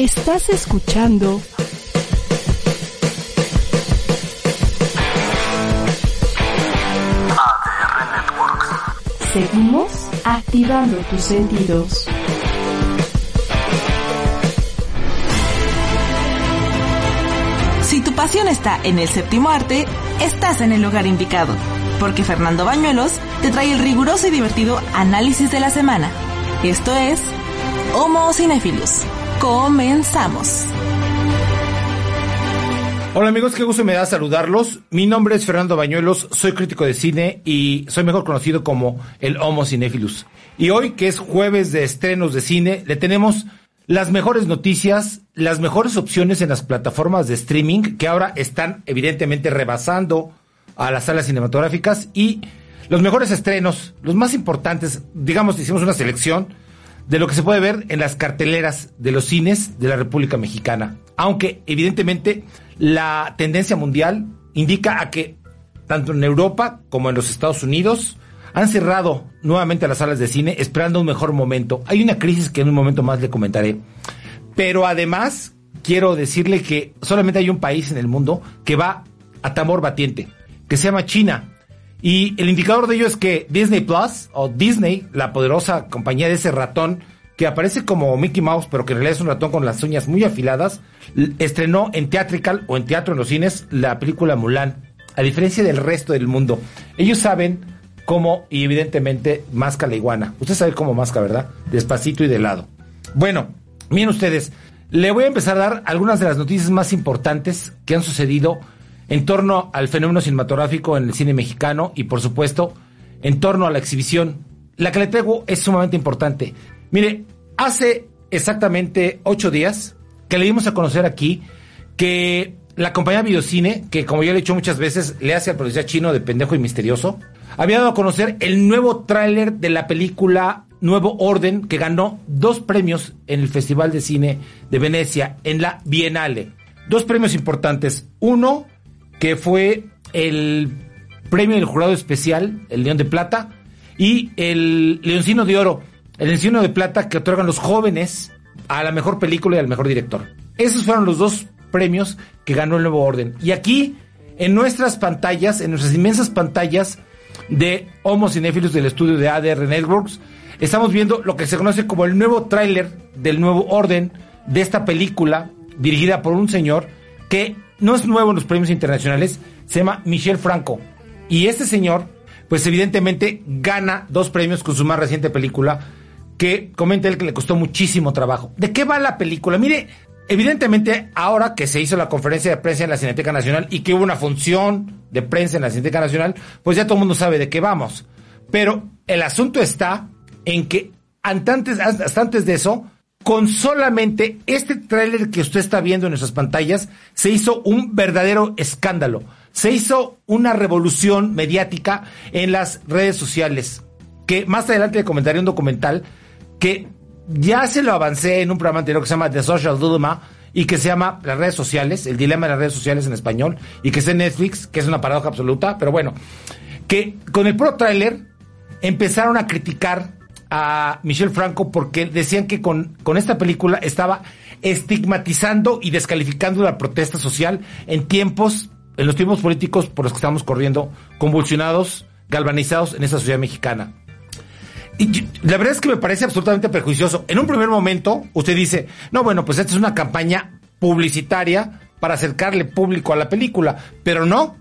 Estás escuchando ADR Networks. Seguimos activando tus sentidos. Si tu pasión está en el séptimo arte, estás en el lugar indicado, porque Fernando Bañuelos te trae el riguroso y divertido análisis de la semana. Esto es Homo Cinephilus. Comenzamos. Hola amigos, qué gusto me da saludarlos. Mi nombre es Fernando Bañuelos, soy crítico de cine y soy mejor conocido como el Homo Cinephilus. Y hoy, que es jueves de estrenos de cine, le tenemos las mejores noticias, las mejores opciones en las plataformas de streaming que ahora están evidentemente rebasando a las salas cinematográficas y los mejores estrenos, los más importantes, digamos, hicimos una selección de lo que se puede ver en las carteleras de los cines de la República Mexicana. Aunque evidentemente la tendencia mundial indica a que tanto en Europa como en los Estados Unidos han cerrado nuevamente las salas de cine esperando un mejor momento. Hay una crisis que en un momento más le comentaré. Pero además quiero decirle que solamente hay un país en el mundo que va a tambor batiente, que se llama China. Y el indicador de ello es que Disney Plus, o Disney, la poderosa compañía de ese ratón, que aparece como Mickey Mouse, pero que en realidad es un ratón con las uñas muy afiladas, estrenó en Theatrical o en teatro en los cines la película Mulan, a diferencia del resto del mundo. Ellos saben cómo, y evidentemente, masca la iguana. Usted sabe cómo masca, ¿verdad? Despacito y de lado. Bueno, miren ustedes, le voy a empezar a dar algunas de las noticias más importantes que han sucedido en torno al fenómeno cinematográfico en el cine mexicano y por supuesto en torno a la exhibición. La que le traigo es sumamente importante. Mire, hace exactamente ocho días que le dimos a conocer aquí que la compañía Videocine, que como ya le he dicho muchas veces, le hace al policía chino de pendejo y misterioso, había dado a conocer el nuevo tráiler de la película Nuevo Orden, que ganó dos premios en el Festival de Cine de Venecia, en la Bienale. Dos premios importantes. Uno, que fue el premio del jurado especial, el León de Plata, y el Leoncino de Oro, el Leoncino de Plata que otorgan los jóvenes a la mejor película y al mejor director. Esos fueron los dos premios que ganó el Nuevo Orden. Y aquí, en nuestras pantallas, en nuestras inmensas pantallas de Homo Cinéfilos del estudio de ADR Networks, estamos viendo lo que se conoce como el nuevo tráiler del Nuevo Orden de esta película dirigida por un señor que no es nuevo en los premios internacionales, se llama Michel Franco. Y este señor, pues evidentemente gana dos premios con su más reciente película, que comenta él que le costó muchísimo trabajo. ¿De qué va la película? Mire, evidentemente ahora que se hizo la conferencia de prensa en la Cineteca Nacional y que hubo una función de prensa en la Cineteca Nacional, pues ya todo el mundo sabe de qué vamos. Pero el asunto está en que antes, hasta antes de eso, con solamente este tráiler que usted está viendo en nuestras pantallas, se hizo un verdadero escándalo. Se hizo una revolución mediática en las redes sociales. Que más adelante le comentaré un documental que ya se lo avancé en un programa anterior que se llama The Social Dilemma y que se llama Las redes sociales, el dilema de las redes sociales en español, y que es en Netflix, que es una paradoja absoluta, pero bueno, que con el pro tráiler empezaron a criticar a Michel Franco porque decían que con, con esta película estaba estigmatizando y descalificando la protesta social en tiempos, en los tiempos políticos por los que estamos corriendo, convulsionados, galvanizados en esa sociedad mexicana. Y la verdad es que me parece absolutamente perjuicioso. En un primer momento, usted dice, no, bueno, pues esta es una campaña publicitaria para acercarle público a la película, pero no.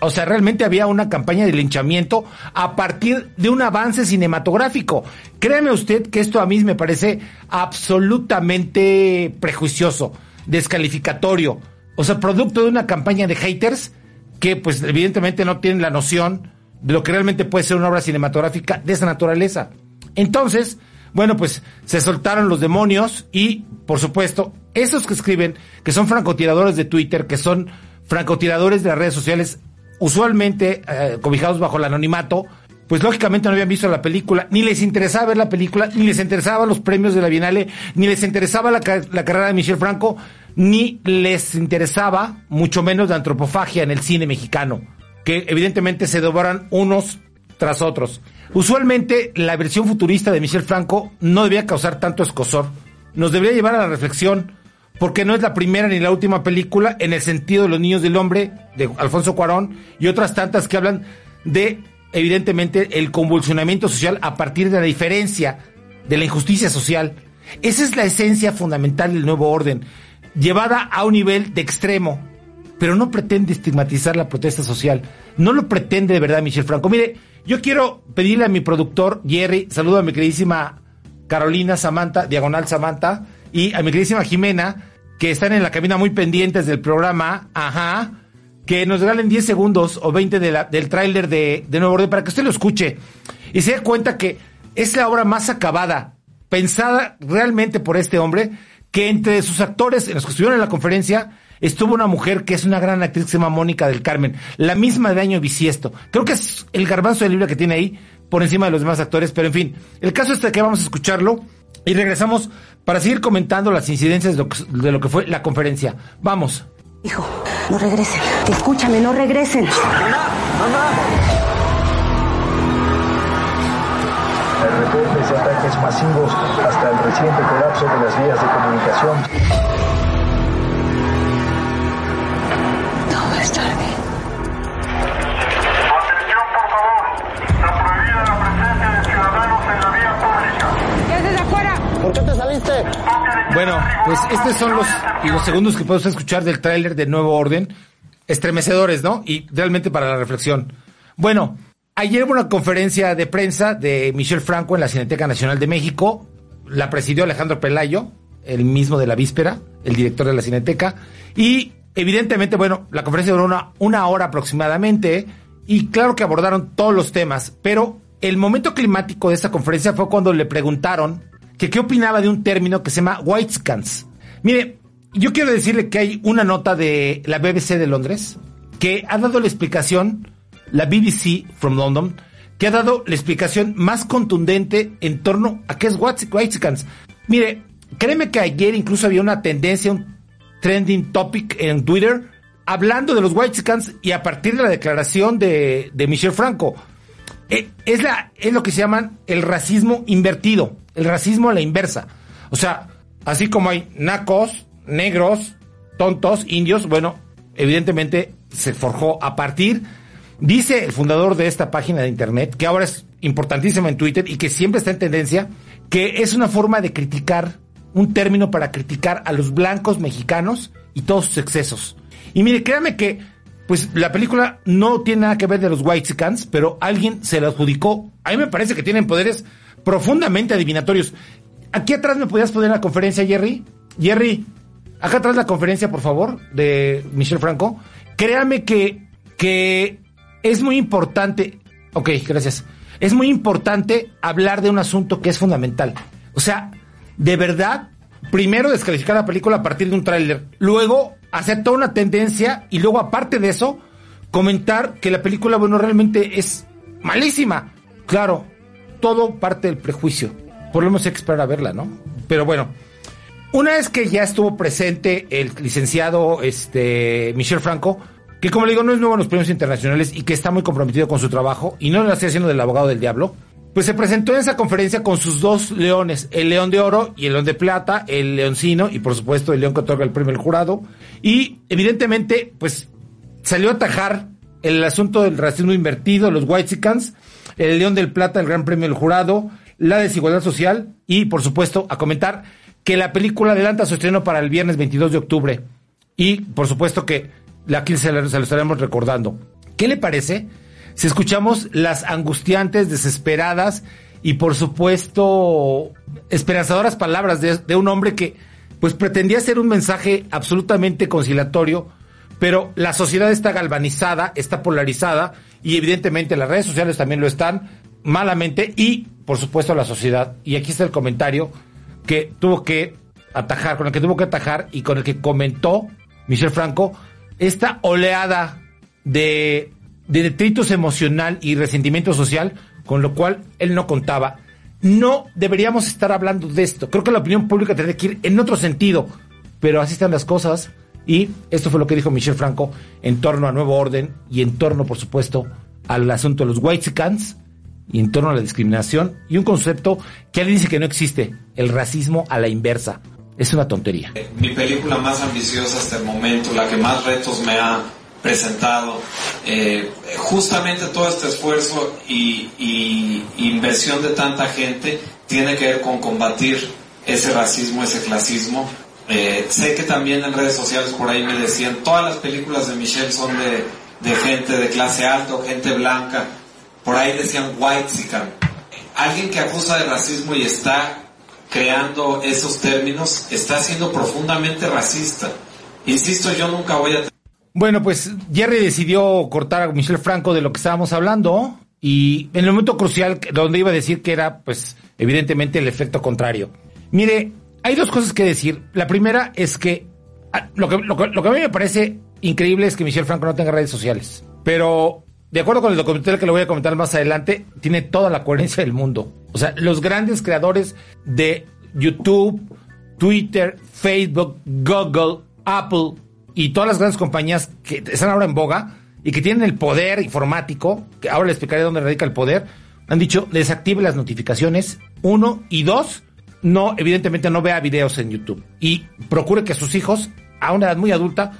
O sea, realmente había una campaña de linchamiento a partir de un avance cinematográfico. Créeme usted que esto a mí me parece absolutamente prejuicioso, descalificatorio. O sea, producto de una campaña de haters que pues evidentemente no tienen la noción de lo que realmente puede ser una obra cinematográfica de esa naturaleza. Entonces, bueno, pues se soltaron los demonios y, por supuesto, esos que escriben, que son francotiradores de Twitter, que son francotiradores de las redes sociales, usualmente eh, cobijados bajo el anonimato, pues lógicamente no habían visto la película, ni les interesaba ver la película, ni les interesaban los premios de la Bienale, ni les interesaba la, la carrera de Michel Franco, ni les interesaba mucho menos la antropofagia en el cine mexicano, que evidentemente se devoran unos tras otros. Usualmente la versión futurista de Michel Franco no debía causar tanto escosor, nos debería llevar a la reflexión, porque no es la primera ni la última película en el sentido de los niños del hombre de Alfonso Cuarón y otras tantas que hablan de evidentemente el convulsionamiento social a partir de la diferencia, de la injusticia social. Esa es la esencia fundamental del nuevo orden, llevada a un nivel de extremo, pero no pretende estigmatizar la protesta social. No lo pretende de verdad Michel Franco. Mire, yo quiero pedirle a mi productor Jerry, saludo a mi queridísima Carolina Samantha, diagonal Samantha, y a mi queridísima Jimena, que están en la cabina muy pendientes del programa, ajá, que nos regalen 10 segundos o 20 del tráiler de, de Nuevo Orden para que usted lo escuche y se dé cuenta que es la obra más acabada, pensada realmente por este hombre, que entre sus actores, en los que estuvieron en la conferencia, estuvo una mujer que es una gran actriz que se llama Mónica del Carmen, la misma de año bisiesto. Creo que es el garbanzo de libro que tiene ahí por encima de los demás actores, pero en fin, el caso es que vamos a escucharlo y regresamos para seguir comentando las incidencias de lo que, fue la conferencia. Vamos. Hijo, no regresen. Escúchame, no regresen. El reportes de ataques masivos hasta el reciente colapso de las vías de comunicación. Bueno, pues estos son los, los segundos que puedes escuchar del tráiler de Nuevo Orden. Estremecedores, ¿no? Y realmente para la reflexión. Bueno, ayer hubo una conferencia de prensa de Michel Franco en la Cineteca Nacional de México. La presidió Alejandro Pelayo, el mismo de la víspera, el director de la Cineteca. Y evidentemente, bueno, la conferencia duró una, una hora aproximadamente. Y claro que abordaron todos los temas. Pero el momento climático de esta conferencia fue cuando le preguntaron que qué opinaba de un término que se llama whitescans. Mire, yo quiero decirle que hay una nota de la BBC de Londres que ha dado la explicación, la BBC from London, que ha dado la explicación más contundente en torno a qué es whitescans. Mire, créeme que ayer incluso había una tendencia, un trending topic en Twitter, hablando de los whitescans y a partir de la declaración de, de Michel Franco. Eh, es, la, es lo que se llaman el racismo invertido, el racismo a la inversa. O sea, así como hay nacos, negros, tontos, indios, bueno, evidentemente se forjó a partir, dice el fundador de esta página de internet, que ahora es importantísima en Twitter y que siempre está en tendencia, que es una forma de criticar, un término para criticar a los blancos mexicanos y todos sus excesos. Y mire, créame que pues la película no tiene nada que ver de los Whitesicans, pero alguien se la adjudicó. A mí me parece que tienen poderes profundamente adivinatorios. Aquí atrás me podías poner la conferencia, Jerry. Jerry, acá atrás la conferencia, por favor, de Michel Franco. Créame que, que es muy importante. Ok, gracias. Es muy importante hablar de un asunto que es fundamental. O sea, de verdad, primero descalificar la película a partir de un tráiler. Luego hacer toda una tendencia y luego aparte de eso comentar que la película bueno realmente es malísima claro todo parte del prejuicio por lo menos hay que esperar a verla no pero bueno una vez que ya estuvo presente el licenciado este Michel Franco que como le digo no es nuevo en los premios internacionales y que está muy comprometido con su trabajo y no lo está haciendo del abogado del diablo pues se presentó en esa conferencia con sus dos leones, el león de oro y el león de plata, el leoncino y por supuesto el león que otorga el premio del jurado. Y evidentemente, pues salió a atajar el asunto del racismo invertido, los Whitesicans, el león del plata, el gran premio del jurado, la desigualdad social y por supuesto a comentar que la película adelanta su estreno para el viernes 22 de octubre. Y por supuesto que aquí se lo, se lo estaremos recordando. ¿Qué le parece? si escuchamos las angustiantes, desesperadas y por supuesto esperanzadoras palabras de, de, un hombre que pues pretendía ser un mensaje absolutamente conciliatorio, pero la sociedad está galvanizada, está polarizada y evidentemente las redes sociales también lo están malamente y por supuesto la sociedad. Y aquí está el comentario que tuvo que atajar, con el que tuvo que atajar y con el que comentó Michel Franco esta oleada de de detritos emocional y resentimiento social, con lo cual él no contaba. No deberíamos estar hablando de esto. Creo que la opinión pública tendría que ir en otro sentido, pero así están las cosas. Y esto fue lo que dijo Michel Franco en torno a Nuevo Orden y en torno, por supuesto, al asunto de los Whitesicans y en torno a la discriminación y un concepto que él dice que no existe, el racismo a la inversa. es una tontería. Mi película más ambiciosa hasta el momento, la que más retos me ha presentado. Eh, justamente todo este esfuerzo y, y, inversión de tanta gente tiene que ver con combatir ese racismo, ese clasismo. Eh, sé que también en redes sociales por ahí me decían, todas las películas de Michelle son de, gente de clase alta gente blanca. Por ahí decían white sican. Alguien que acusa de racismo y está creando esos términos está siendo profundamente racista. Insisto, yo nunca voy a bueno, pues Jerry decidió cortar a Michelle Franco de lo que estábamos hablando y en el momento crucial donde iba a decir que era, pues, evidentemente el efecto contrario. Mire, hay dos cosas que decir. La primera es que ah, lo que, lo que, a mí me parece increíble es que Michelle Franco no tenga redes sociales. Pero, de acuerdo con el documental que le voy a comentar más adelante, tiene toda la coherencia del mundo. O sea, los grandes creadores de YouTube, Twitter, Facebook, Google, Apple, y todas las grandes compañías que están ahora en boga y que tienen el poder informático, que ahora les explicaré dónde radica el poder, han dicho desactive las notificaciones, uno, y dos, no, evidentemente no vea videos en YouTube. Y procure que sus hijos, a una edad muy adulta,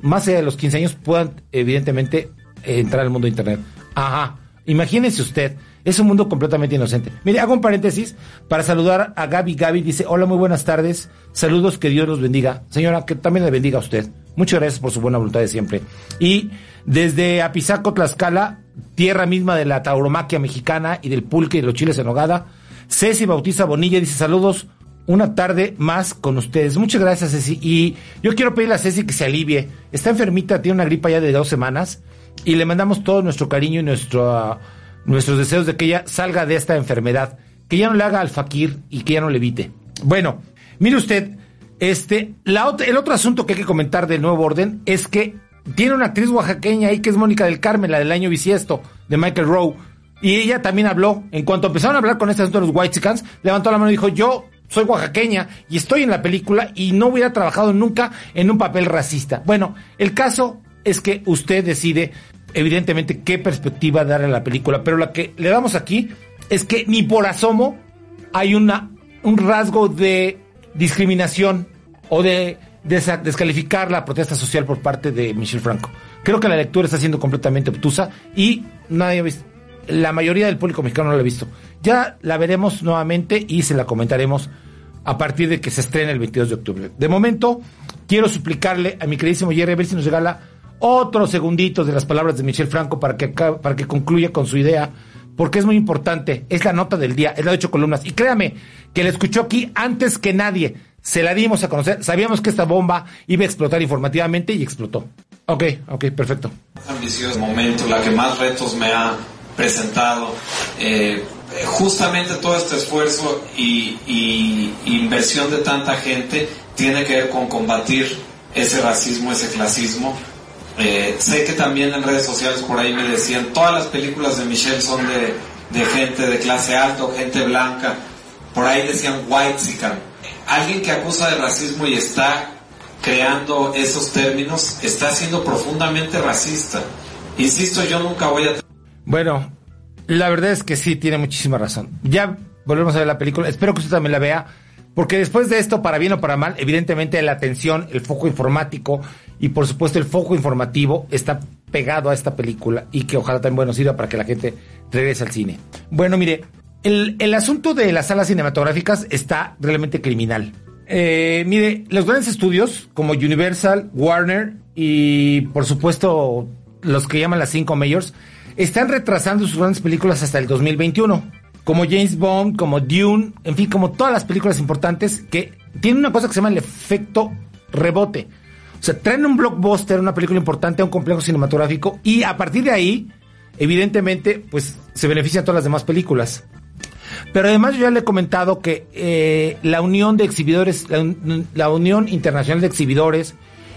más allá de los 15 años, puedan evidentemente entrar al mundo de Internet. Ajá, imagínense usted, es un mundo completamente inocente. Mire, hago un paréntesis para saludar a Gaby. Gaby dice, hola, muy buenas tardes. Saludos, que Dios los bendiga. Señora, que también le bendiga a usted. Muchas gracias por su buena voluntad de siempre. Y desde Apizaco, Tlaxcala, tierra misma de la tauromaquia mexicana y del pulque y de los chiles en hogada, Ceci Bautiza Bonilla dice saludos, una tarde más con ustedes. Muchas gracias, Ceci. Y yo quiero pedirle a Ceci que se alivie. Está enfermita, tiene una gripa ya de dos semanas y le mandamos todo nuestro cariño y nuestro, nuestros deseos de que ella salga de esta enfermedad, que ya no le haga al fakir y que ya no le evite. Bueno, mire usted, este, el otro asunto que hay que comentar del nuevo orden es que tiene una actriz oaxaqueña ahí que es Mónica del Carmen, la del año bisiesto, de Michael Rowe. Y ella también habló, en cuanto empezaron a hablar con este asunto de los levantó la mano y dijo, yo soy oaxaqueña y estoy en la película y no hubiera trabajado nunca en un papel racista. Bueno, el caso es que usted decide, evidentemente, qué perspectiva dar a la película, pero la que le damos aquí es que ni por asomo hay una, un rasgo de discriminación o de descalificar la protesta social por parte de Michel Franco. Creo que la lectura está siendo completamente obtusa y nadie ha visto, la mayoría del público mexicano no la ha visto. Ya la veremos nuevamente y se la comentaremos a partir de que se estrene el 22 de octubre. De momento, quiero suplicarle a mi queridísimo Jerry a ver si nos regala otros segunditos de las palabras de Michel Franco para que, para que concluya con su idea, porque es muy importante. Es la nota del día, es la de ocho columnas. Y créame que la escuchó aquí antes que nadie se la dimos a conocer, sabíamos que esta bomba iba a explotar informativamente y explotó. Ok, ok, perfecto. Momento, la que más retos me ha presentado. Eh, justamente todo este esfuerzo y, inversión de tanta gente tiene que ver con combatir ese racismo, ese clasismo. Eh, sé que también en redes sociales por ahí me decían, todas las películas de Michelle son de, gente de clase alta gente blanca. Por ahí decían white sican alguien que acusa de racismo y está creando esos términos está siendo profundamente racista. Insisto, yo nunca voy a... Bueno, la verdad es que sí, tiene muchísima razón. Ya volvemos a ver la película, espero que usted también la vea, porque después de esto, para bien o para mal, evidentemente la atención, el foco informático y por supuesto el foco informativo está pegado a esta película y que ojalá también bueno sirva para que la gente regrese al cine. Bueno, mire, el, asunto de las salas cinematográficas está realmente criminal. Eh, mire, los grandes estudios como Universal, Warner y por supuesto los que llaman las cinco mayors están retrasando sus grandes películas hasta el 2021. Como James Bond, como Dune, en fin, como todas las películas importantes que tienen una cosa que se llama el efecto rebote. O sea, traen un blockbuster, una película importante a un complejo cinematográfico y a partir de ahí, evidentemente, pues se benefician todas las demás películas. Pero además yo ya le he comentado que eh, la unión de exhibidores, la, Unión Internacional de Exhibidores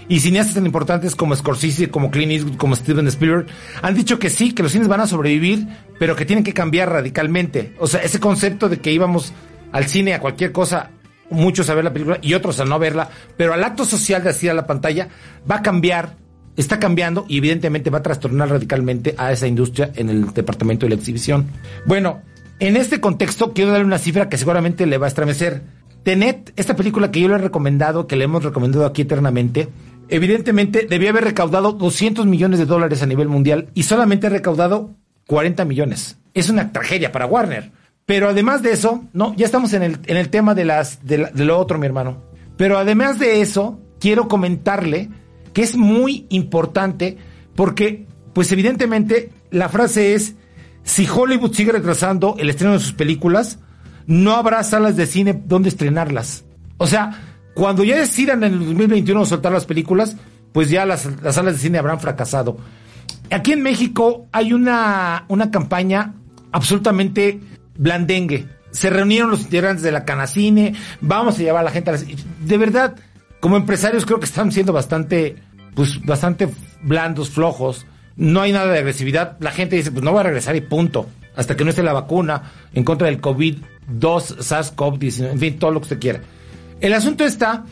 y cineastas tan importantes como Scorsese, como Clint Eastwood, como Steven Spielberg, han dicho que sí, que los cines van a sobrevivir, pero que tienen que cambiar radicalmente. O sea, ese concepto de que íbamos al cine a cualquier cosa, muchos a ver la película y otros a no verla, pero al acto social de así a la pantalla va a cambiar, está cambiando y evidentemente va a trastornar radicalmente a esa industria en el departamento de la exhibición. Bueno, en este contexto, quiero darle una cifra que seguramente le va a estremecer. Tenet, esta película que yo le he recomendado, que le hemos recomendado aquí eternamente, evidentemente debía haber recaudado 200 millones de dólares a nivel mundial y solamente ha recaudado 40 millones. Es una tragedia para Warner. Pero además de eso, no, ya estamos en el, en el tema de, las, de, lo otro, mi hermano. Pero además de eso, quiero comentarle que es muy importante porque, pues evidentemente, la frase es, si Hollywood sigue retrasando el estreno de sus películas, no habrá salas de cine donde estrenarlas. O sea, cuando ya decidan en el 2021 soltar las películas, pues ya las, las salas de cine habrán fracasado. Aquí en México hay una, una campaña absolutamente blandengue. Se reunieron los integrantes de la Canacine, vamos a llevar a la gente a las... De verdad, como empresarios creo que están siendo bastante, pues bastante blandos, flojos. No hay nada de agresividad. La gente dice, pues no voy a regresar y punto. Hasta que no esté la vacuna en contra del COVID-2, SARS-CoV-19, en fin, todo lo que usted quiera. El asunto está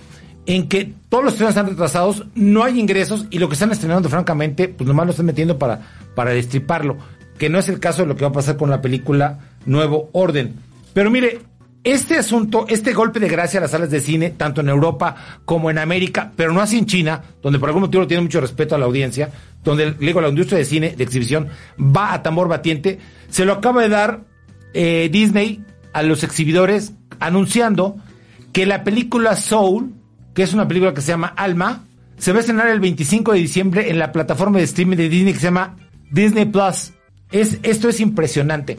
en que todos los estrenos están retrasados, no hay ingresos y lo que están estrenando, francamente, pues nomás lo están metiendo para, para destriparlo, que no es el caso de lo que va a pasar con la película Nuevo Orden. Pero mire, este asunto, este golpe de gracia a las salas de cine, tanto en Europa como en América, pero no así en China, donde por algún motivo tiene mucho respeto a la audiencia, donde le digo, la industria de cine, de exhibición, va a tambor batiente, se lo acaba de dar eh, Disney a los exhibidores anunciando que la película Soul, que es una película que se llama Alma, se va a estrenar el 25 de diciembre en la plataforma de streaming de Disney que se llama Disney Plus. Es, esto es impresionante.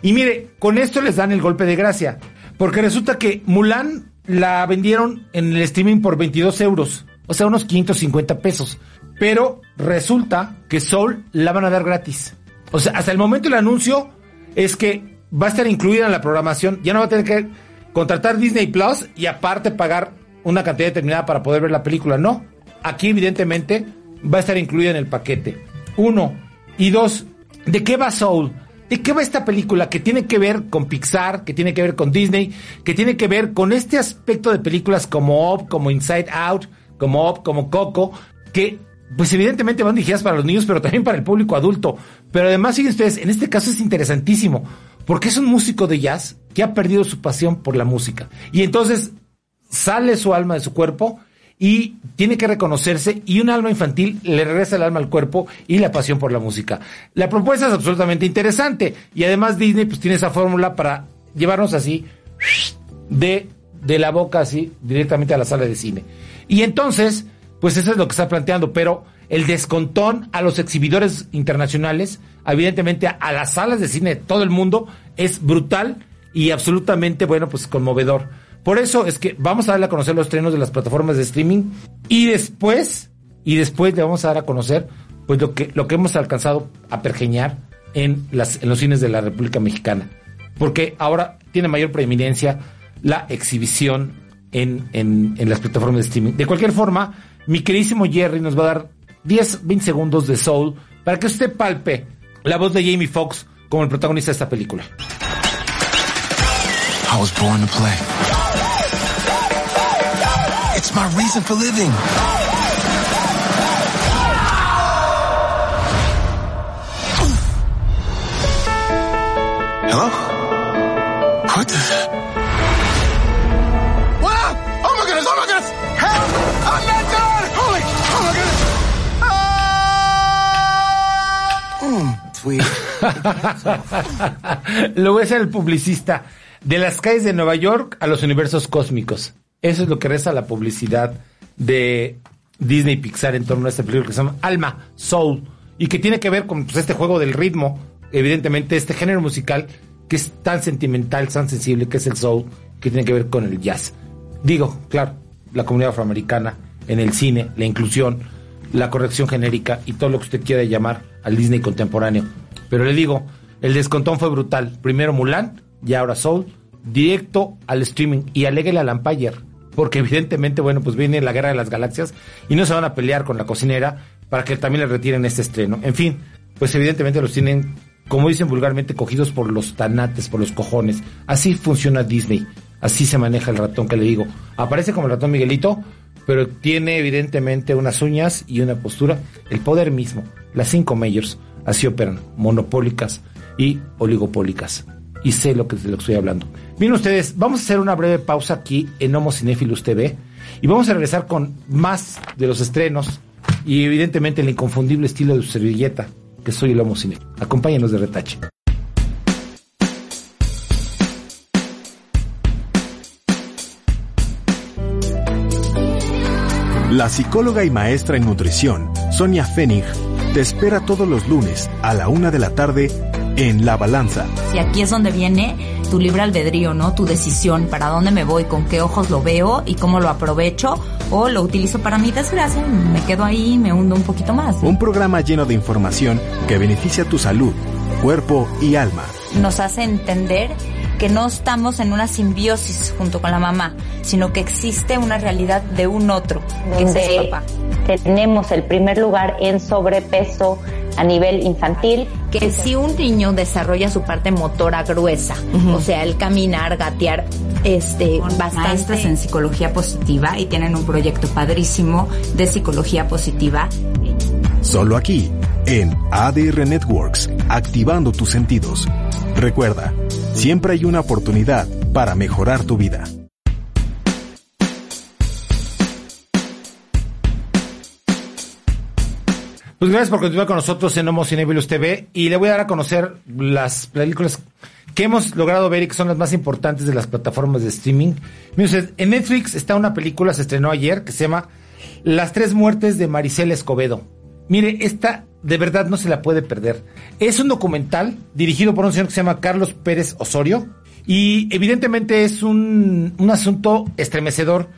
Y mire, con esto les dan el golpe de gracia. Porque resulta que Mulan la vendieron en el streaming por 22 euros. O sea, unos 550 pesos. Pero resulta que Soul la van a dar gratis. O sea, hasta el momento el anuncio es que va a estar incluida en la programación. Ya no va a tener que contratar Disney Plus y aparte pagar una cantidad determinada para poder ver la película. No. Aquí, evidentemente, va a estar incluida en el paquete. Uno. Y dos, ¿de qué va Soul? ¿De qué va esta película que tiene que ver con Pixar, que tiene que ver con Disney, que tiene que ver con este aspecto de películas como Up, como Inside Out, como Up, como Coco, que pues evidentemente van dirigidas para los niños, pero también para el público adulto. Pero además, fíjense ustedes, en este caso es interesantísimo, porque es un músico de jazz que ha perdido su pasión por la música. Y entonces sale su alma de su cuerpo y tiene que reconocerse y un alma infantil le regresa el alma al cuerpo y la pasión por la música. La propuesta es absolutamente interesante y además Disney pues tiene esa fórmula para llevarnos así de, de la boca así directamente a la sala de cine. Y entonces, pues eso es lo que está planteando, pero el descontón a los exhibidores internacionales, evidentemente a las salas de cine de todo el mundo, es brutal y absolutamente, bueno, pues conmovedor. Por eso es que vamos a darle a conocer los estrenos de las plataformas de streaming y después, y después le vamos a dar a conocer pues lo que, lo que hemos alcanzado a pergeñar en, las, en los cines de la República Mexicana. Porque ahora tiene mayor preeminencia la exhibición en, en, en las plataformas de streaming. De cualquier forma, mi queridísimo Jerry nos va a dar 10, 20 segundos de soul para que usted palpe la voz de Jamie Foxx como el protagonista de esta película. I was born to play. It's my reason for living. Sweet. Luego es el publicista de las calles de Nueva York a los universos cósmicos. Eso es lo que reza la publicidad de Disney Pixar en torno a esta película que se llama Alma, Soul, y que tiene que ver con pues, este juego del ritmo, evidentemente este género musical que es tan sentimental, tan sensible, que es el soul, que tiene que ver con el jazz. Digo, claro, la comunidad afroamericana en el cine, la inclusión, la corrección genérica y todo lo que usted quiera llamar al Disney contemporáneo. Pero le digo, el descontón fue brutal. Primero Mulan y ahora Soul, directo al streaming y aléguele al Empire, porque evidentemente, bueno, pues viene la guerra de las galaxias y no se van a pelear con la cocinera para que también le retiren este estreno. En fin, pues evidentemente los tienen, como dicen vulgarmente, cogidos por los tanates, por los cojones. Así funciona Disney, así se maneja el ratón que le digo. Aparece como el ratón Miguelito, pero tiene evidentemente unas uñas y una postura, el poder mismo. Las cinco mayors así operan, monopólicas y oligopólicas. y sé lo que, de lo que estoy hablando. Miren ustedes, vamos a hacer una breve pausa aquí en Homo Cinéfilos TV y vamos a regresar con más de los estrenos y evidentemente el inconfundible estilo de servilleta, que soy el Homo Cine. Acompáñenos de retache. La psicóloga y maestra en nutrición, Sonia Fenig, te espera todos los lunes a la una de la tarde en La Balanza. Y aquí es donde viene tu libre albedrío, ¿no? Tu decisión, para dónde me voy, con qué ojos lo veo y cómo lo aprovecho o lo utilizo para mi desgracia, me quedo ahí y me hundo un poquito más. Un programa lleno de información que beneficia tu salud, cuerpo y alma. Nos hace entender que no estamos en una simbiosis junto con la mamá, sino que existe una realidad de un otro, que es el papá. Tenemos el primer lugar en sobrepeso a nivel infantil. Que si un niño desarrolla su parte motora gruesa, o sea, el caminar, gatear, este, Con bastante maestras en psicología positiva y tienen un proyecto padrísimo de psicología positiva. Solo aquí, en ADR Networks, activando tus sentidos. Recuerda, siempre hay una oportunidad para mejorar tu vida. Pues gracias por continuar con nosotros en Homo Cinebilus TV y le voy a dar a conocer las películas que hemos logrado ver y que son las más importantes de las plataformas de streaming. En Netflix está una película, se estrenó ayer, que se llama Las tres muertes de Maricel Escobedo. Mire, esta de verdad no se la puede perder. Es un documental dirigido por un señor que se llama Carlos Pérez Osorio y evidentemente es un, un asunto estremecedor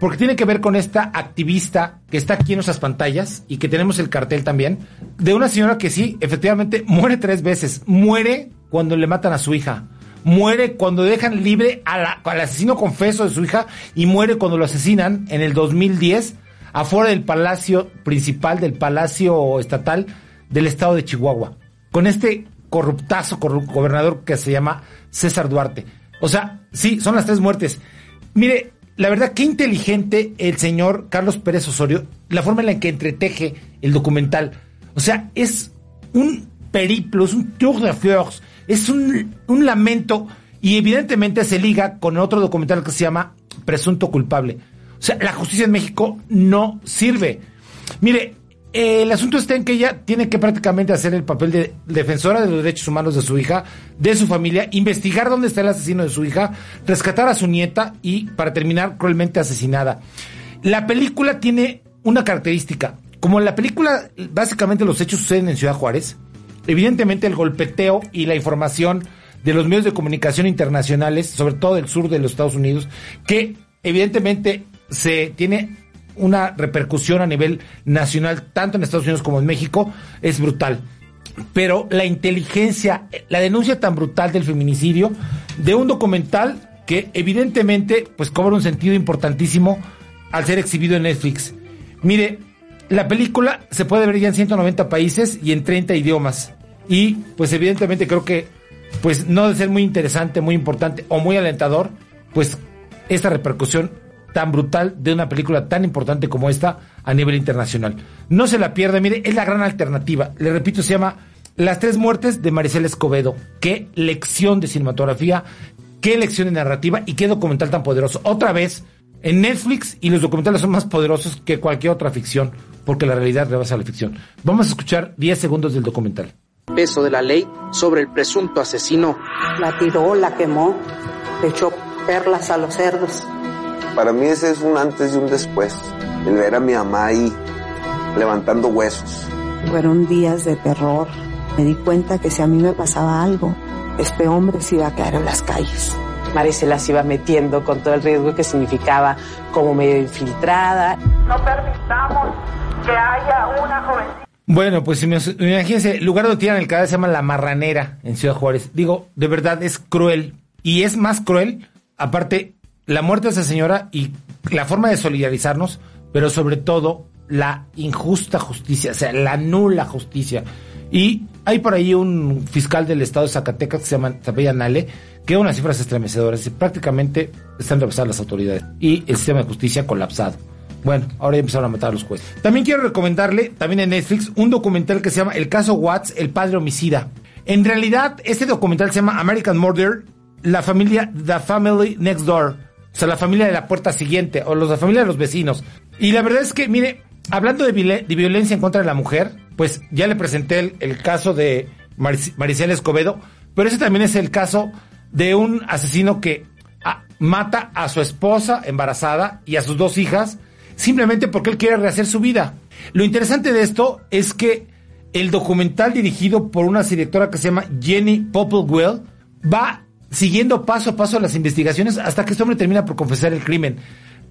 porque tiene que ver con esta activista que está aquí en nuestras pantallas y que tenemos el cartel también, de una señora que sí, efectivamente, muere tres veces. Muere cuando le matan a su hija. Muere cuando dejan libre al asesino confeso de su hija y muere cuando lo asesinan en el 2010 afuera del palacio principal, del palacio estatal del estado de Chihuahua. Con este corruptazo corru- gobernador que se llama César Duarte. O sea, sí, son las tres muertes. Mire, la verdad, qué inteligente el señor Carlos Pérez Osorio, la forma en la que entreteje el documental. O sea, es un periplo, es un tour de fleurs, es un, un lamento y evidentemente se liga con otro documental que se llama Presunto Culpable. O sea, la justicia en México no sirve. Mire, eh, el asunto está en que ella tiene que prácticamente hacer el papel de defensora de los derechos humanos de su hija, de su familia, investigar dónde está el asesino de su hija, rescatar a su nieta y, para terminar, cruelmente asesinada. La película tiene una característica. Como la película, básicamente los hechos suceden en Ciudad Juárez, evidentemente el golpeteo y la información de los medios de comunicación internacionales, sobre todo del sur de los Estados Unidos, que evidentemente se tiene una repercusión a nivel nacional, tanto en Estados Unidos como en México, es brutal. Pero la inteligencia, la denuncia tan brutal del feminicidio, de un documental que evidentemente pues cobra un sentido importantísimo al ser exhibido en Netflix. Mire, la película se puede ver ya en 190 países y en 30 idiomas. Y pues evidentemente creo que pues no de ser muy interesante, muy importante o muy alentador, pues esta repercusión tan brutal de una película tan importante como esta a nivel internacional. No se la pierda, mire, es la gran alternativa. Le repito, se llama Las tres muertes de Maricel Escobedo. Qué lección de cinematografía, qué lección de narrativa y qué documental tan poderoso. Otra vez, en Netflix y los documentales son más poderosos que cualquier otra ficción, porque la realidad rebasa la ficción. Vamos a escuchar 10 segundos del documental. peso de la ley sobre el presunto asesino. La tiró, la quemó, le echó perlas a los cerdos. Para mí ese es un antes y un después. El ver a mi mamá ahí levantando huesos. Fueron días de terror. Me di cuenta que si a mí me pasaba algo, este hombre se iba a quedar en las calles. Maricela se iba metiendo con todo el riesgo que significaba como medio infiltrada. No permitamos que haya una jovencita. Bueno, pues imag- imagínense, el lugar donde tiran el cadáver se llama La Marranera en Ciudad Juárez. Digo, de verdad es cruel. Y es más cruel, aparte, la muerte de esa señora y la forma de solidarizarnos, pero sobre todo la injusta justicia, o sea, la nula justicia. Y hay por ahí un fiscal del estado de Zacatecas que se llama Tapella Nale, que da unas cifras estremecedoras y prácticamente están rebasadas las autoridades. Y el sistema de justicia colapsado. Bueno, ahora ya empezaron a matar a los jueces. También quiero recomendarle, también en Netflix, un documental que se llama El caso Watts, el padre homicida. En realidad, este documental se llama American Murder, la familia The Family Next Door. O sea, la familia de la puerta siguiente, o los, la familia de los vecinos. Y la verdad es que, mire, hablando de, de violencia en contra de la mujer, pues ya le presenté el, caso de Maricela Escobedo, pero ese también es el caso de un asesino que ah, mata a su esposa embarazada y a sus dos hijas simplemente porque él quiere rehacer su vida. Lo interesante de esto es que el documental dirigido por una directora que se llama Jenny Popplewell va siguiendo paso a paso las investigaciones hasta que este hombre termina por confesar el crimen.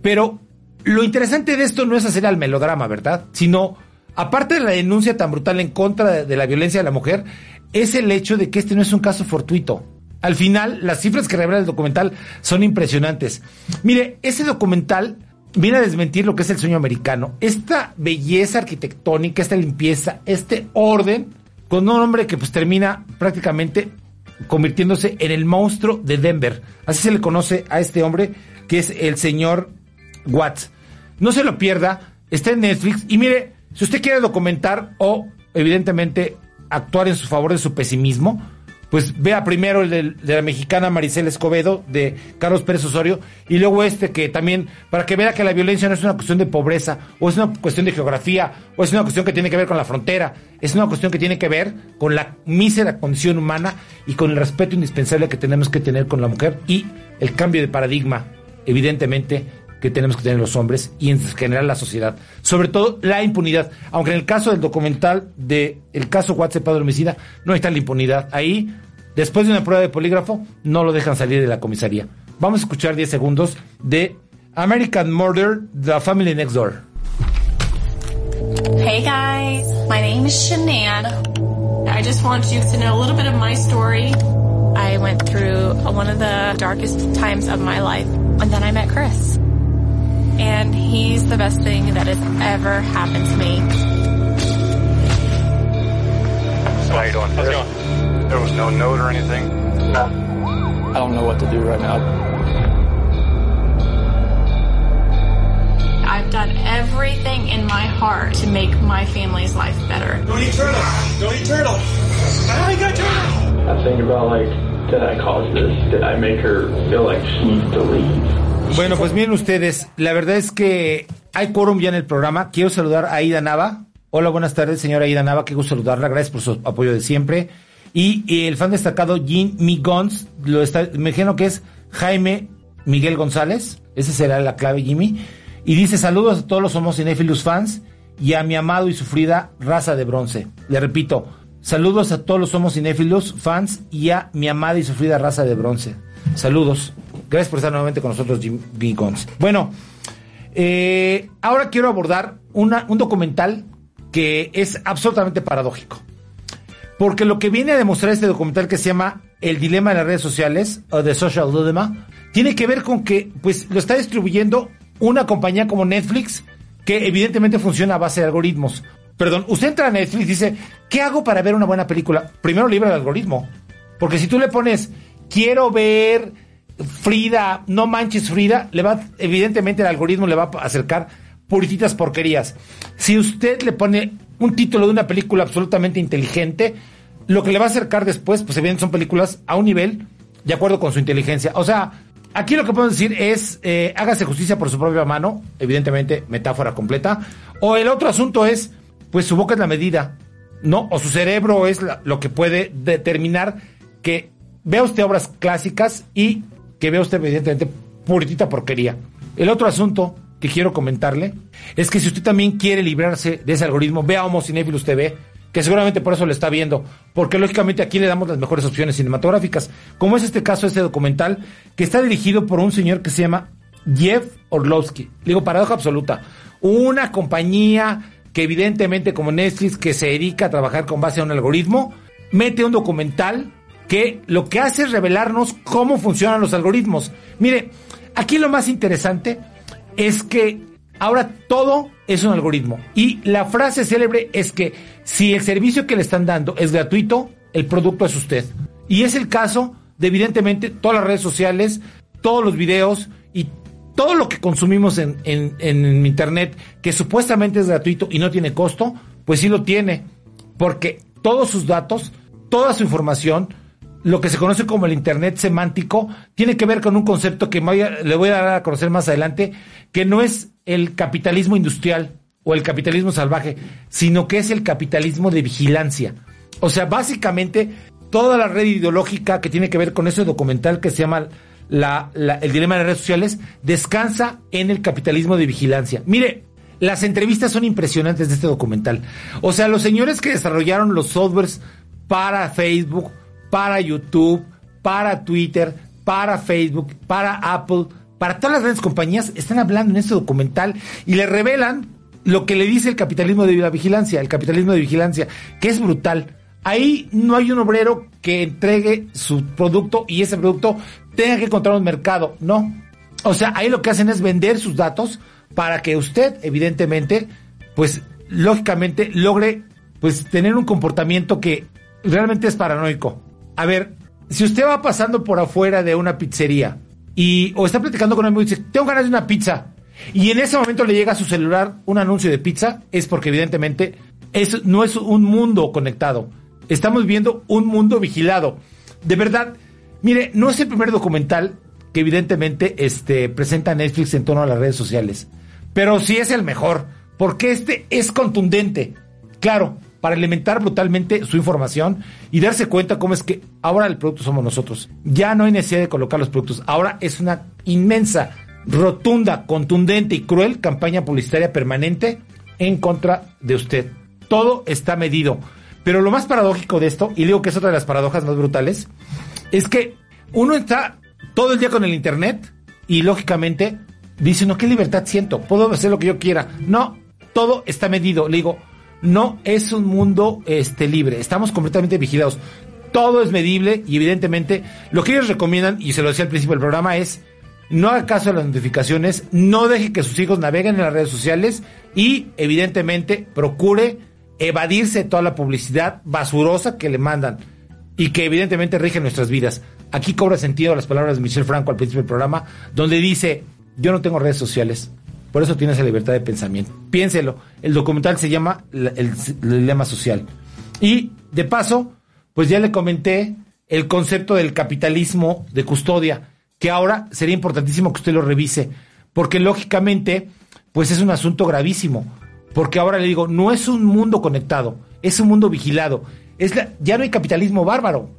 Pero lo interesante de esto no es hacer al melodrama, ¿verdad? Sino, aparte de la denuncia tan brutal en contra de, la violencia de la mujer, es el hecho de que este no es un caso fortuito. Al final, las cifras que revela el documental son impresionantes. Mire, ese documental viene a desmentir lo que es el sueño americano. Esta belleza arquitectónica, esta limpieza, este orden, con un hombre que pues termina prácticamente convirtiéndose en el monstruo de Denver. Así se le conoce a este hombre, que es el señor Watts. No se lo pierda, está en Netflix. Y mire, si usted quiere documentar o, evidentemente, actuar en su favor de su pesimismo, pues vea primero el de, la mexicana Maricela Escobedo, de Carlos Pérez Osorio, y luego este que también, para que vea que la violencia no es una cuestión de pobreza, o es una cuestión de geografía, o es una cuestión que tiene que ver con la frontera, es una cuestión que tiene que ver con la mísera condición humana y con el respeto indispensable que tenemos que tener con la mujer y el cambio de paradigma, evidentemente, que tenemos que tener los hombres y en general la sociedad. Sobre todo la impunidad. Aunque en el caso del documental de el caso WhatsApp Padre Homicida no está la impunidad. Ahí, después de una prueba de polígrafo, no lo dejan salir de la comisaría. Vamos a escuchar 10 segundos de American Murder, The Family Next Door. Hey guys, my name is Shanann. I just want you to know a little bit of my story. I went through one of the darkest times of my life, and then I met Chris. And he's the best thing that has ever happened to me. So how you doing? How's it going? There was no note or anything? No. I don't know what to do right now. I've done everything in my heart to make my family's life better. Don't eat turtle. Don't eat turtle. Ah, I got turtle. I think about like, did I cause this? Did I make her feel like she needs to leave? Bueno, pues miren ustedes, la verdad es que hay quórum ya en el programa. Quiero saludar a Aida Nava. Hola, buenas tardes, señora Aida Nava. Qué saludarla. Gracias por su apoyo de siempre. Y, el fan destacado Jean Migons, lo está, me imagino que es Jaime Miguel González. Esa será la clave, Jimmy. Y dice saludos a todos los homocinéfilos fans y a mi amado y sufrida raza de bronce. Le repito, saludos a todos los homocinéfilos fans y a mi amada y sufrida raza de bronce. Saludos. Gracias por estar nuevamente con nosotros, Jimmy Gons. Bueno, eh, ahora quiero abordar una, un documental que es absolutamente paradójico. Porque lo que viene a demostrar este documental que se llama El dilema de las redes sociales, o The Social Dilemma, tiene que ver con que pues lo está distribuyendo una compañía como Netflix, que evidentemente funciona a base de algoritmos. Perdón, usted entra a Netflix y dice, ¿qué hago para ver una buena película? Primero libra el algoritmo. Porque si tú le pones, quiero ver Frida, no manches Frida, le va, evidentemente el algoritmo le va a acercar purititas porquerías. Si usted le pone un título de una película absolutamente inteligente, lo que le va a acercar después, pues evidentemente son películas a un nivel de acuerdo con su inteligencia. O sea, aquí lo que podemos decir es, eh, hágase justicia por su propia mano, evidentemente metáfora completa. O el otro asunto es, pues su boca es la medida, ¿no? O su cerebro es lo que puede determinar que vea usted obras clásicas y que vea usted evidentemente puritita porquería. El otro asunto que quiero comentarle es que si usted también quiere librarse de ese algoritmo, vea Homo Cinéfilos TV, que seguramente por eso lo está viendo, porque lógicamente aquí le damos las mejores opciones cinematográficas, como es este caso, este documental, que está dirigido por un señor que se llama Jeff Orlowski. Digo, paradoja absoluta. Una compañía que evidentemente como Netflix, que se dedica a trabajar con base a un algoritmo, mete un documental que lo que hace es revelarnos cómo funcionan los algoritmos. Mire, aquí lo más interesante es que ahora todo es un algoritmo. Y la frase célebre es que si el servicio que le están dando es gratuito, el producto es usted. Y es el caso de evidentemente todas las redes sociales, todos los videos y todo lo que consumimos en, Internet que supuestamente es gratuito y no tiene costo, pues sí lo tiene. Porque todos sus datos toda su información, lo que se conoce como el Internet semántico, tiene que ver con un concepto que le voy a dar a conocer más adelante, que no es el capitalismo industrial o el capitalismo salvaje, sino que es el capitalismo de vigilancia. O sea, básicamente toda la red ideológica que tiene que ver con ese documental que se llama El dilema de las redes sociales descansa en el capitalismo de vigilancia. Mire, las entrevistas son impresionantes de este documental. O sea, los señores que desarrollaron los softwares para Facebook, para YouTube, para Twitter, para Facebook, para Apple, para todas las grandes compañías, están hablando en este documental y le revelan lo que le dice el capitalismo de la vigilancia, el capitalismo de vigilancia, que es brutal. Ahí no hay un obrero que entregue su producto y ese producto tenga que encontrar un mercado, no. O sea, ahí lo que hacen es vender sus datos para que usted, evidentemente, pues lógicamente logre pues tener un comportamiento que realmente es paranoico. A ver, si usted va pasando por afuera de una pizzería y o está platicando con un amigo y dice, tengo ganas de una pizza, y en ese momento le llega a su celular un anuncio de pizza, es porque evidentemente eso no es un mundo conectado. Estamos viendo un mundo vigilado. De verdad, mire, no es el primer documental que evidentemente este, presenta Netflix en torno a las redes sociales, pero sí es el mejor, porque este es contundente. Claro, para alimentar brutalmente su información y darse cuenta cómo es que ahora el producto somos nosotros. Ya no hay necesidad de colocar los productos, ahora es una inmensa rotunda, contundente y cruel campaña publicitaria permanente en contra de usted. Todo está medido. Pero lo más paradójico de esto, y digo que es otra de las paradojas más brutales, es que uno está todo el día con el Internet y lógicamente dice, no, ¿qué libertad siento? Puedo hacer lo que yo quiera. No, todo está medido. Le digo, no es un mundo este, libre, estamos completamente vigilados. Todo es medible y evidentemente lo que ellos recomiendan, y se lo decía al principio del programa, es no haga caso a las notificaciones, no deje que sus hijos naveguen en las redes sociales y evidentemente procure evadirse toda la publicidad basurosa que le mandan y que evidentemente rige nuestras vidas. Aquí cobra sentido las palabras de Michel Franco al principio del programa, donde dice, yo no tengo redes sociales, por eso tienes la libertad de pensamiento. Piénselo, el documental se llama El, dilema social. Y de paso, pues ya le comenté el concepto del capitalismo de custodia que ahora sería importantísimo que usted lo revise, porque lógicamente, pues es un asunto gravísimo, porque ahora le digo, no es un mundo conectado, es un mundo vigilado, es ya no hay capitalismo bárbaro,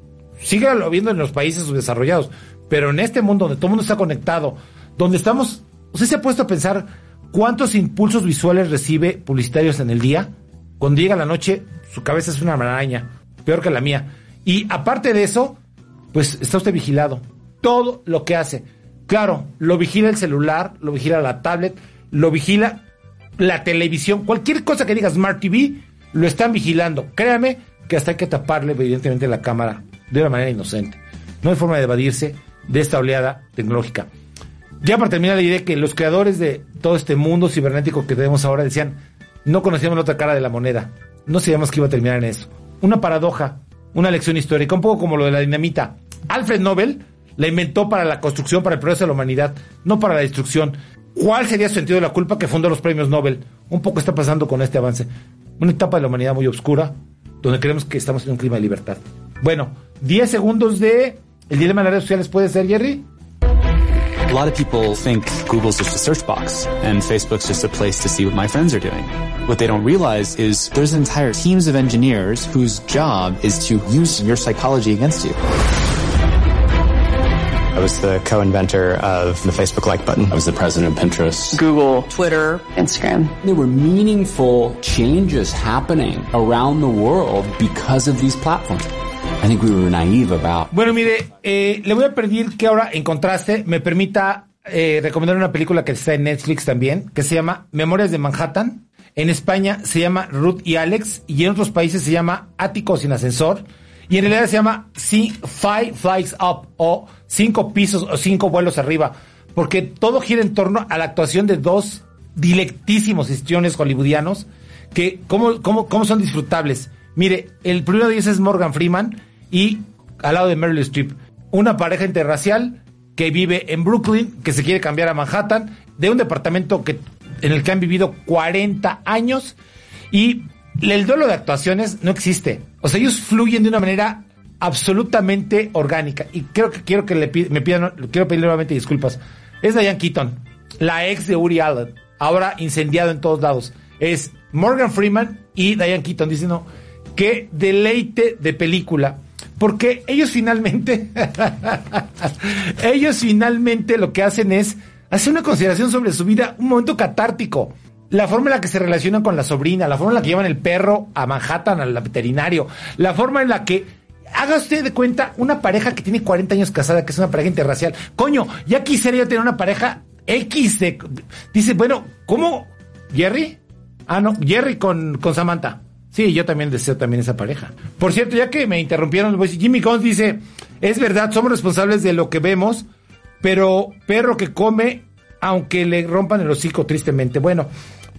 sígalo viendo en los países subdesarrollados, pero en este mundo donde todo el mundo está conectado, donde estamos, ¿usted se ha puesto a pensar cuántos impulsos visuales recibe publicitarios en el día? Cuando llega la noche, su cabeza es una maraña, peor que la mía. Y aparte de eso, pues está usted vigilado todo lo que hace. Claro, lo vigila el celular, lo vigila la tablet, lo vigila la televisión, cualquier cosa que diga Smart TV, lo están vigilando. Créame que hasta hay que taparle evidentemente la cámara de una manera inocente. No hay forma de evadirse de esta oleada tecnológica. Ya para terminar le diré que los creadores de todo este mundo cibernético que tenemos ahora decían, no conocíamos la otra cara de la moneda, no sabíamos que iba a terminar en eso. Una paradoja, una lección histórica, un poco como lo de la dinamita. Alfred Nobel la inventó para la construcción, para el progreso de la humanidad, no para la destrucción. ¿Cuál sería su sentido de la culpa que fundó los premios Nobel? Un poco está pasando con este avance. Una etapa de la humanidad muy oscura, donde creemos que estamos en un clima de libertad. Bueno, 10 segundos de el dilema de las redes sociales puede ser, Jerry. A lot of people think Google's just a search box and Facebook's just a place to see what my friends are doing. What they don't realize is there's entire teams of engineers whose job is to use your psychology against you. I was the co-inventor of the Facebook like button. I was the president of Pinterest. Google, Twitter, Instagram. There were meaningful changes happening around the world because of these platforms. I think we were naive about. Bueno, mire, eh, le voy a pedir que ahora, en contraste, me permita eh, recomendar una película que está en Netflix también, que se llama Memorias de Manhattan. En España se llama Ruth y Alex y en otros países se llama Ático sin ascensor. Y en realidad se llama Five Flights Up o Cinco Pisos o Cinco Vuelos Arriba, porque todo gira en torno a la actuación de dos dilectísimos histriones hollywoodianos que cómo, cómo, cómo son disfrutables. Mire, el primero de ellos es Morgan Freeman y al lado de Meryl Streep, una pareja interracial que vive en Brooklyn, que se quiere cambiar a Manhattan, de un departamento que, en el que han vivido 40 años y el duelo de actuaciones no existe O sea, ellos fluyen de una manera absolutamente orgánica. Y creo que quiero que le me pidan, quiero pedirle nuevamente disculpas. Es Diane Keaton, la ex de Uri Allen, ahora incendiado en todos lados. Es Morgan Freeman y Diane Keaton diciendo que deleite de película. Porque ellos finalmente, ellos finalmente lo que hacen es hacer una consideración sobre su vida, un momento catártico. La forma en la que se relacionan con la sobrina, la forma en la que llevan el perro a Manhattan, al veterinario, la forma en la que haga usted de cuenta una pareja que tiene 40 años casada, que es una pareja interracial. Coño, ya quisiera yo tener una pareja X de... Dice, bueno, ¿cómo? ¿Jerry? Ah, no, Jerry con, con Samantha. Sí, yo también deseo también esa pareja. Por cierto, ya que me interrumpieron, pues, Jimmy Cons dice, es verdad, somos responsables de lo que vemos, pero perro que come, aunque le rompan el hocico tristemente. Bueno,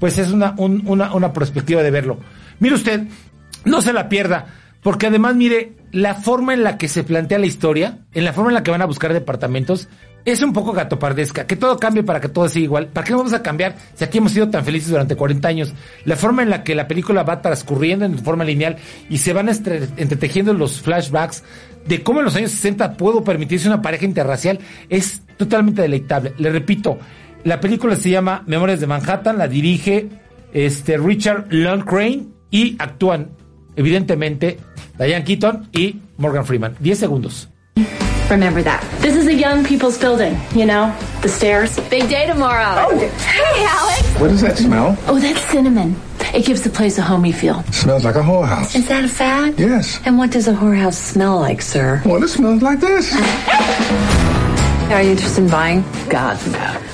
pues es una, una, una perspectiva de verlo. Mire usted, no se la pierda, porque además, mire, la forma en la que se plantea la historia, en la forma en la que van a buscar departamentos, es un poco gatopardesca, que todo cambie para que todo siga igual. ¿Para qué vamos a cambiar si aquí hemos sido tan felices durante 40 años? La forma en la que la película va transcurriendo en forma lineal y se van entretejiendo los flashbacks de cómo en los años 60 pudo permitirse una pareja interracial es totalmente deleitable. Le repito, la película se llama Memorias de Manhattan, la dirige este Richard Lundgren y actúan evidentemente Diane Keaton y Morgan Freeman. 10 segundos. Remember that. This is a young people's building, you know? The stairs. Big day tomorrow. Oh. Hey, Alex. What does that smell? Oh, that's cinnamon. It gives the place a homey feel. Smells like a whorehouse. Is that a fact? Yes. And what does a whorehouse smell like, sir? Well, it smells like this. Are you interested in buying? God, no.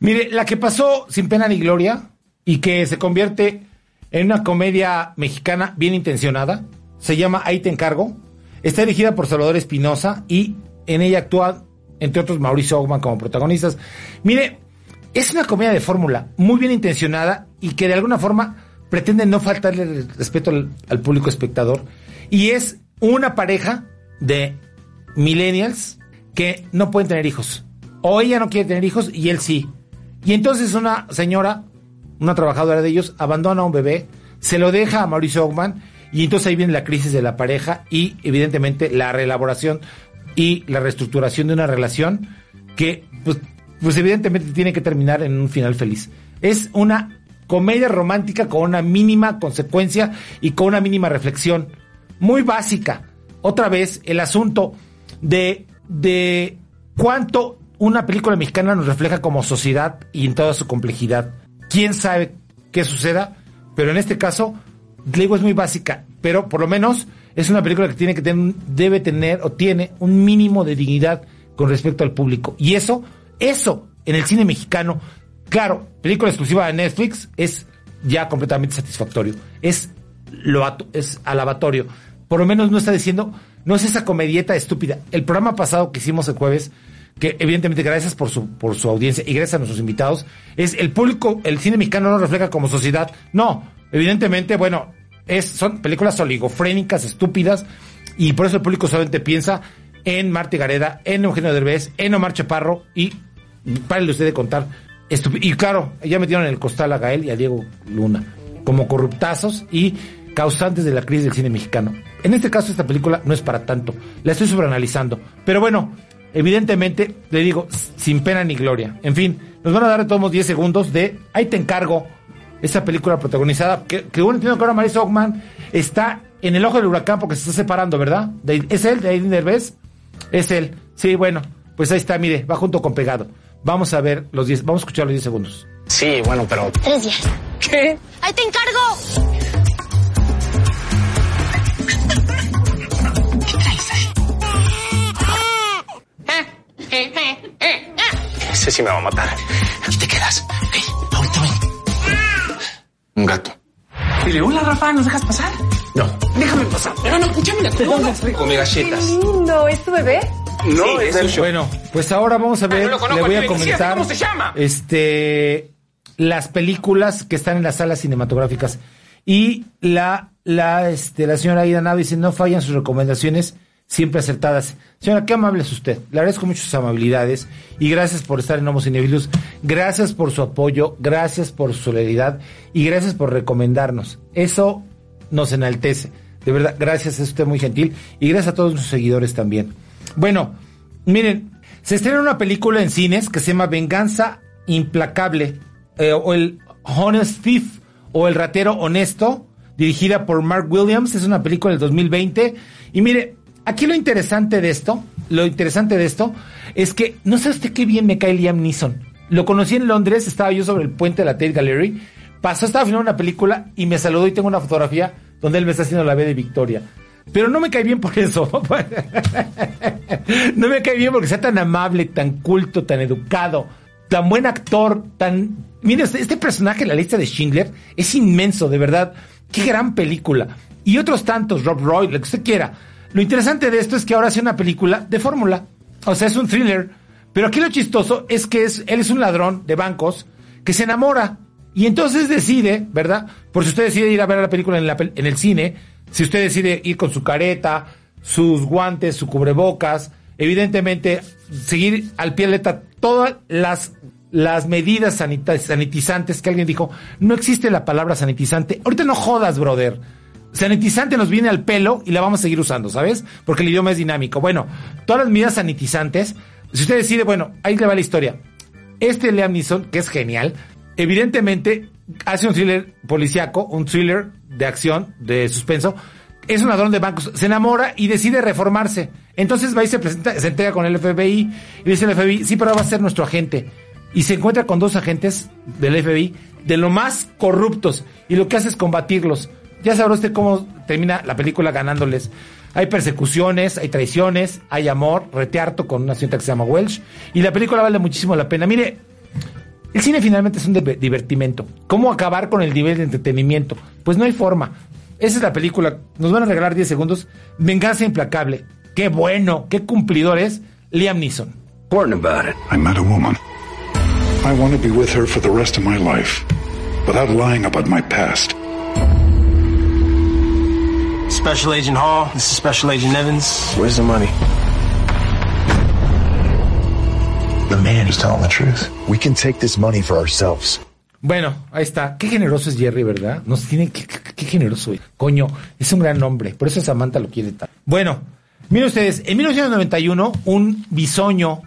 Mire, la que pasó sin pena ni gloria y que se convierte en una comedia mexicana bien intencionada, se llama Ahí te encargo. Está dirigida por Salvador Espinosa y en ella actúa, entre otros, Mauricio Ogman como protagonistas. Mire, es una comedia de fórmula muy bien intencionada y que de alguna forma pretende no faltarle respeto al, público espectador. Y es una pareja de millennials que no pueden tener hijos. O ella no quiere tener hijos y él sí. Y entonces una señora, una trabajadora de ellos, abandona a un bebé, se lo deja a Mauricio Ogman y entonces ahí viene la crisis de la pareja y evidentemente la reelaboración y la reestructuración de una relación que, pues, pues evidentemente tiene que terminar en un final feliz. Es una comedia romántica con una mínima consecuencia y con una mínima reflexión. Muy básica. Otra vez, el asunto de, de cuánto una película mexicana nos refleja como sociedad y en toda su complejidad. ¿Quién sabe qué suceda? Pero en este caso, digo, es muy básica, pero por lo menos es una película que tiene que tener, debe tener o tiene un mínimo de dignidad con respecto al público. Y eso, eso en el cine mexicano, claro, película exclusiva de Netflix es ya completamente satisfactorio. Es lo es alabatorio. Por lo menos no está diciendo, no es esa comedieta estúpida. El programa pasado que hicimos el jueves, que evidentemente gracias por su, por su audiencia y gracias a nuestros invitados, es el público, el cine mexicano no refleja como sociedad. No, evidentemente, bueno, es, son películas oligofrénicas, estúpidas, y por eso el público solamente piensa en Marta Gareda, en Eugenio Derbez, en Omar Chaparro, y párenle usted de contar. Y claro, ya metieron en el costal a Gael y a Diego Luna, como corruptazos y causantes de la crisis del cine mexicano. En este caso, esta película no es para tanto. La estoy sobreanalizando. Pero bueno, evidentemente, le digo, sin pena ni gloria. En fin, nos van a dar todos 10 segundos de ahí te encargo esa película protagonizada, que, que bueno, entiendo que ahora Marisa Ockman está en el ojo del huracán porque se está separando, ¿verdad? ¿Es él, de Aiden Derbez? Es él. Sí, bueno, pues ahí está, mire, va junto con pegado. Vamos a ver los 10, vamos a escuchar los 10 segundos. Sí, bueno, pero... Tres días. ¿Qué? ¡Ahí te encargo! Ese sí me va a matar. Aquí te quedas. Hey, ahorita Un gato. Dile, hola Rafa, ¿nos dejas pasar? No. Déjame pasar. Pero no, escúchame la Te Come galletas. Qué lindo, ¿es tu bebé? No, sí, es el Bueno, pues ahora vamos a ver, Ah, no lo conozco, le voy a comentar ¿cómo se llama? este las películas que están en las salas cinematográficas y la la este la señora Aida Nava dice no fallan sus recomendaciones siempre acertadas. Señora, qué amable es usted. Le agradezco mucho sus amabilidades y gracias por estar en Homo Cinevilus. Gracias por su apoyo, gracias por su solidaridad y gracias por recomendarnos. Eso nos enaltece. De verdad, gracias, es usted muy gentil. Y gracias a todos sus seguidores también. Bueno, miren, se estrena una película en cines que se llama Venganza Implacable, eh, o el Honest Thief, o El Ratero Honesto, dirigida por Mark Williams. Es una película del 2020. Y mire, aquí lo interesante de esto, lo interesante de esto, es que no sé usted qué bien me cae Liam Neeson. Lo conocí en Londres, estaba yo sobre el puente de la Tate Gallery. Pasó, estaba filmando una película y me saludó y tengo una fotografía donde él me está haciendo la B de Victoria. Pero no me cae bien por eso. no me cae bien porque sea tan amable, tan culto, tan educado, tan buen actor, tan... Mire, este, este personaje, la lista de Schindler, es inmenso, de verdad. Qué gran película. Y otros tantos, Rob Roy, lo que usted quiera. Lo interesante de esto es que ahora hace una película de fórmula. O sea, es un thriller. Pero aquí lo chistoso es que es, él es un ladrón de bancos que se enamora. Y entonces decide, ¿verdad? Por si usted decide ir a ver la película en, la, en el cine, si usted decide ir con su careta, sus guantes, su cubrebocas, evidentemente seguir al pie de letra todas las, las medidas sanitizantes que alguien dijo, no existe la palabra sanitizante. Ahorita no jodas, brother. Sanitizante nos viene al pelo y la vamos a seguir usando, ¿sabes? Porque el idioma es dinámico. Bueno, todas las medidas sanitizantes, si usted decide, bueno, ahí le va la historia. Este Liam Neeson, que es genial, evidentemente hace un thriller policiaco, un thriller de acción, de suspenso. Es un ladrón de bancos, se enamora y decide reformarse. Entonces va y se presenta, se entrega con el FBI y dice el FBI, sí, pero va a ser nuestro agente. Y se encuentra con dos agentes del FBI de lo más corruptos y lo que hace es combatirlos. Ya sabrá usted cómo termina la película ganándoles. Hay persecuciones, hay traiciones, hay amor, retearto con una cinta que se llama Welsh. Y la película vale muchísimo la pena. Mire, el cine finalmente es un divertimento. ¿Cómo acabar con el nivel de entretenimiento? Pues no hay forma. Esa es la película. Nos van a regalar 10 segundos. Venganza implacable. Qué bueno, qué cumplidor es Liam Neeson. about it. I met a woman. I want to be with her for the rest of my life, without lying about my past. Special Agent Hall, this is Special Agent Evans. Where's the money? The man is telling the truth. We can take this money for ourselves. Bueno, ahí está. Qué generoso es Jerry, ¿verdad? Nos tiene qué, qué, generoso. Coño, es un gran hombre. Por eso Samantha lo quiere tal. Bueno, miren ustedes, en 1991, un bisoño,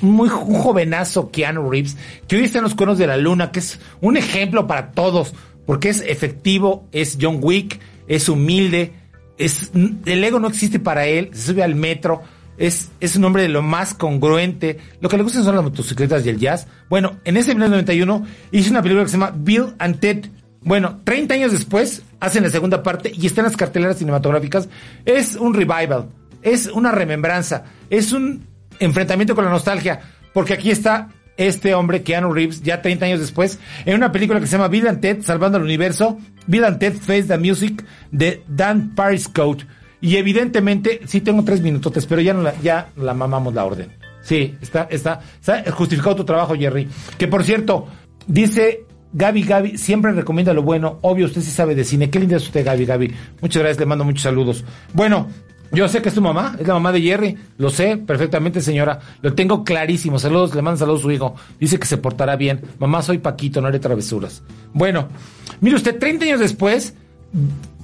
muy un jovenazo Keanu Reeves, que hoy está en los cuernos de la luna, que es un ejemplo para todos, porque es efectivo, es John Wick, es humilde, es, el ego no existe para él, se sube al metro, es, es un hombre de lo más congruente. Lo que le gustan son las motocicletas y el jazz. Bueno, en ese 1991 hizo una película que se llama Bill and Ted. Bueno, 30 años después hacen la segunda parte y está en las carteleras cinematográficas. Es un revival, es una remembranza, es un enfrentamiento con la nostalgia, porque aquí está este hombre, Keanu Reeves, ya 30 años después, en una película que se llama Bill and Ted, Salvando el Universo, Bill and Ted Face the Music, de Dan Pariscote. Y evidentemente, sí tengo tres minutos, pero ya no la, ya la mamamos la orden. Sí, está, está, está justificado tu trabajo, Jerry. Que por cierto, dice Gaby, Gaby, siempre recomienda lo bueno. Obvio, usted sí sabe de cine. Qué linda es usted, Gaby, Gaby. Muchas gracias, le mando muchos saludos. Bueno, yo sé que es tu mamá, es la mamá de Jerry. Lo sé perfectamente, señora. Lo tengo clarísimo. Saludos, le mando saludos a su hijo. Dice que se portará bien. Mamá, soy Paquito, no haré travesuras. Bueno, mire usted, 30 años después,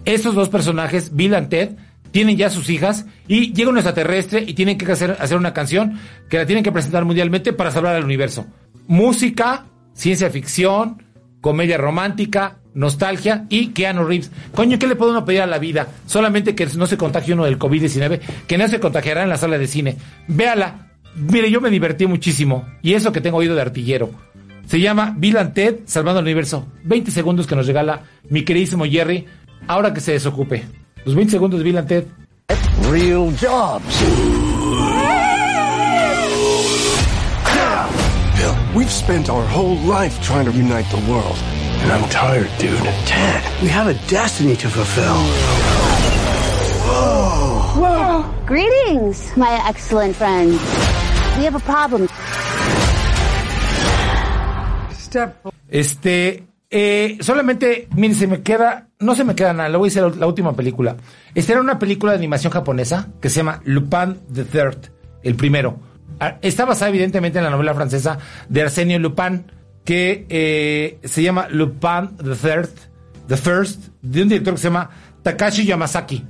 estos dos personajes, Bill and Ted, tienen ya sus hijas y llega un extraterrestre y tienen que hacer, hacer una canción que la tienen que presentar mundialmente para salvar al universo. Música, ciencia ficción, comedia romántica, nostalgia y Keanu Reeves. Coño, ¿qué le puede uno pedir a la vida? Solamente que no se contagie uno del COVID-19, que no se contagiará en la sala de cine. Véala. Mire, yo me divertí muchísimo. Y eso que tengo oído de artillero. Se llama Bill and Ted Salvando el Universo. 20 segundos que nos regala mi queridísimo Jerry, ahora que se desocupe. Los 20 segundos de Bill and Ted. Real jobs. Bill, we've spent our whole life trying to unite the world. And I'm tired, dude. Ted, we have a destiny to fulfill. Whoa. Whoa. Greetings, my excellent friend. We have a problem. Step. Este, eh, solamente, miren, se me queda, no se me queda nada, le voy a decir la, la última película. Esta era una película de animación japonesa que se llama Lupin the Third, el primero. Ah, Está basada evidentemente en la novela francesa de Arsenio Lupin, que eh, se llama Lupin the Third, the First, de un director que se llama Takashi Yamazaki.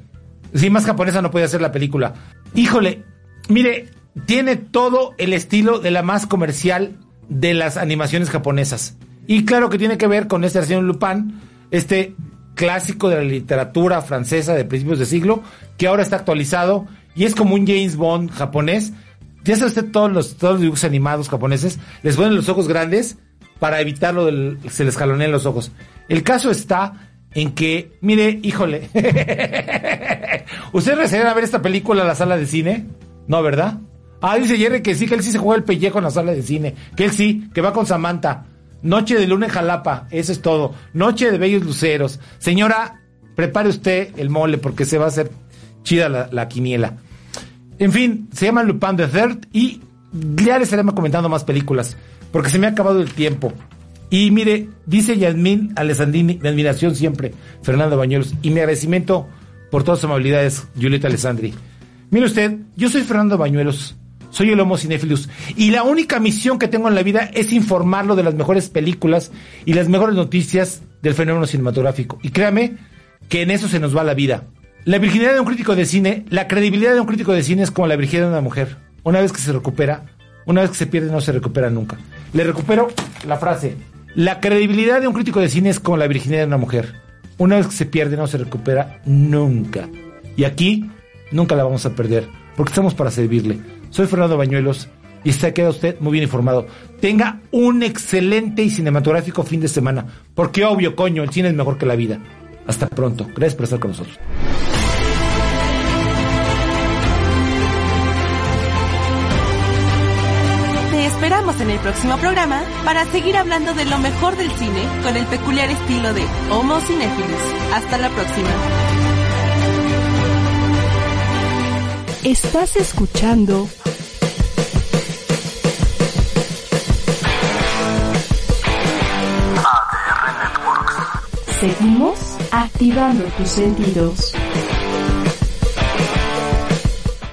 Sí, más japonesa no podía ser la película. Híjole, mire, tiene todo el estilo de la más comercial de las animaciones japonesas. Y claro que tiene que ver con este Arsène Lupin, este clásico de la literatura francesa de principios de siglo, que ahora está actualizado y es como un James Bond japonés. Ya sabe usted, todos los, todos los dibujos animados japoneses les ponen los ojos grandes para evitar lo del, se les jaloneen los ojos. El caso está en que, mire, híjole, ¿ustedes recibieron a ver esta película en la sala de cine? No, ¿verdad? Ah, dice Jerry que sí, que él sí se juega el pellejo en la sala de cine, que él sí, que va con Samantha. Noche de luna en Jalapa, eso es todo. Noche de bellos luceros. Señora, prepare usted el mole porque se va a hacer chida la, la quiniela. En fin, se llama Lupin the Third y ya les estaremos comentando más películas porque se me ha acabado el tiempo. Y mire, dice Yasmín Alessandrini, de admiración siempre, Fernando Bañuelos, y mi agradecimiento por todas sus amabilidades, Julieta Alessandri. Mire usted, yo soy Fernando Bañuelos, soy el Homo Cinephilus, y la única misión que tengo en la vida es informarlo de las mejores películas y las mejores noticias del fenómeno cinematográfico. Y créame que en eso se nos va la vida. La virginidad de un crítico de cine, la credibilidad de un crítico de cine es como la virginidad de una mujer. Una vez que se recupera, una vez que se pierde no se recupera nunca. Le recupero la frase. La credibilidad de un crítico de cine es como la virginidad de una mujer. Una vez que se pierde no se recupera nunca. Y aquí nunca la vamos a perder, porque estamos para servirle. Soy Fernando Bañuelos y se queda usted muy bien informado. Tenga un excelente y cinematográfico fin de semana, porque obvio, coño, el cine es mejor que la vida. Hasta pronto. Gracias por estar con nosotros. Esperamos en el próximo programa para seguir hablando de lo mejor del cine con el peculiar estilo de Homo Cinéfilos. Hasta la próxima. Estás escuchando ADR Networks. Seguimos activando tus sentidos.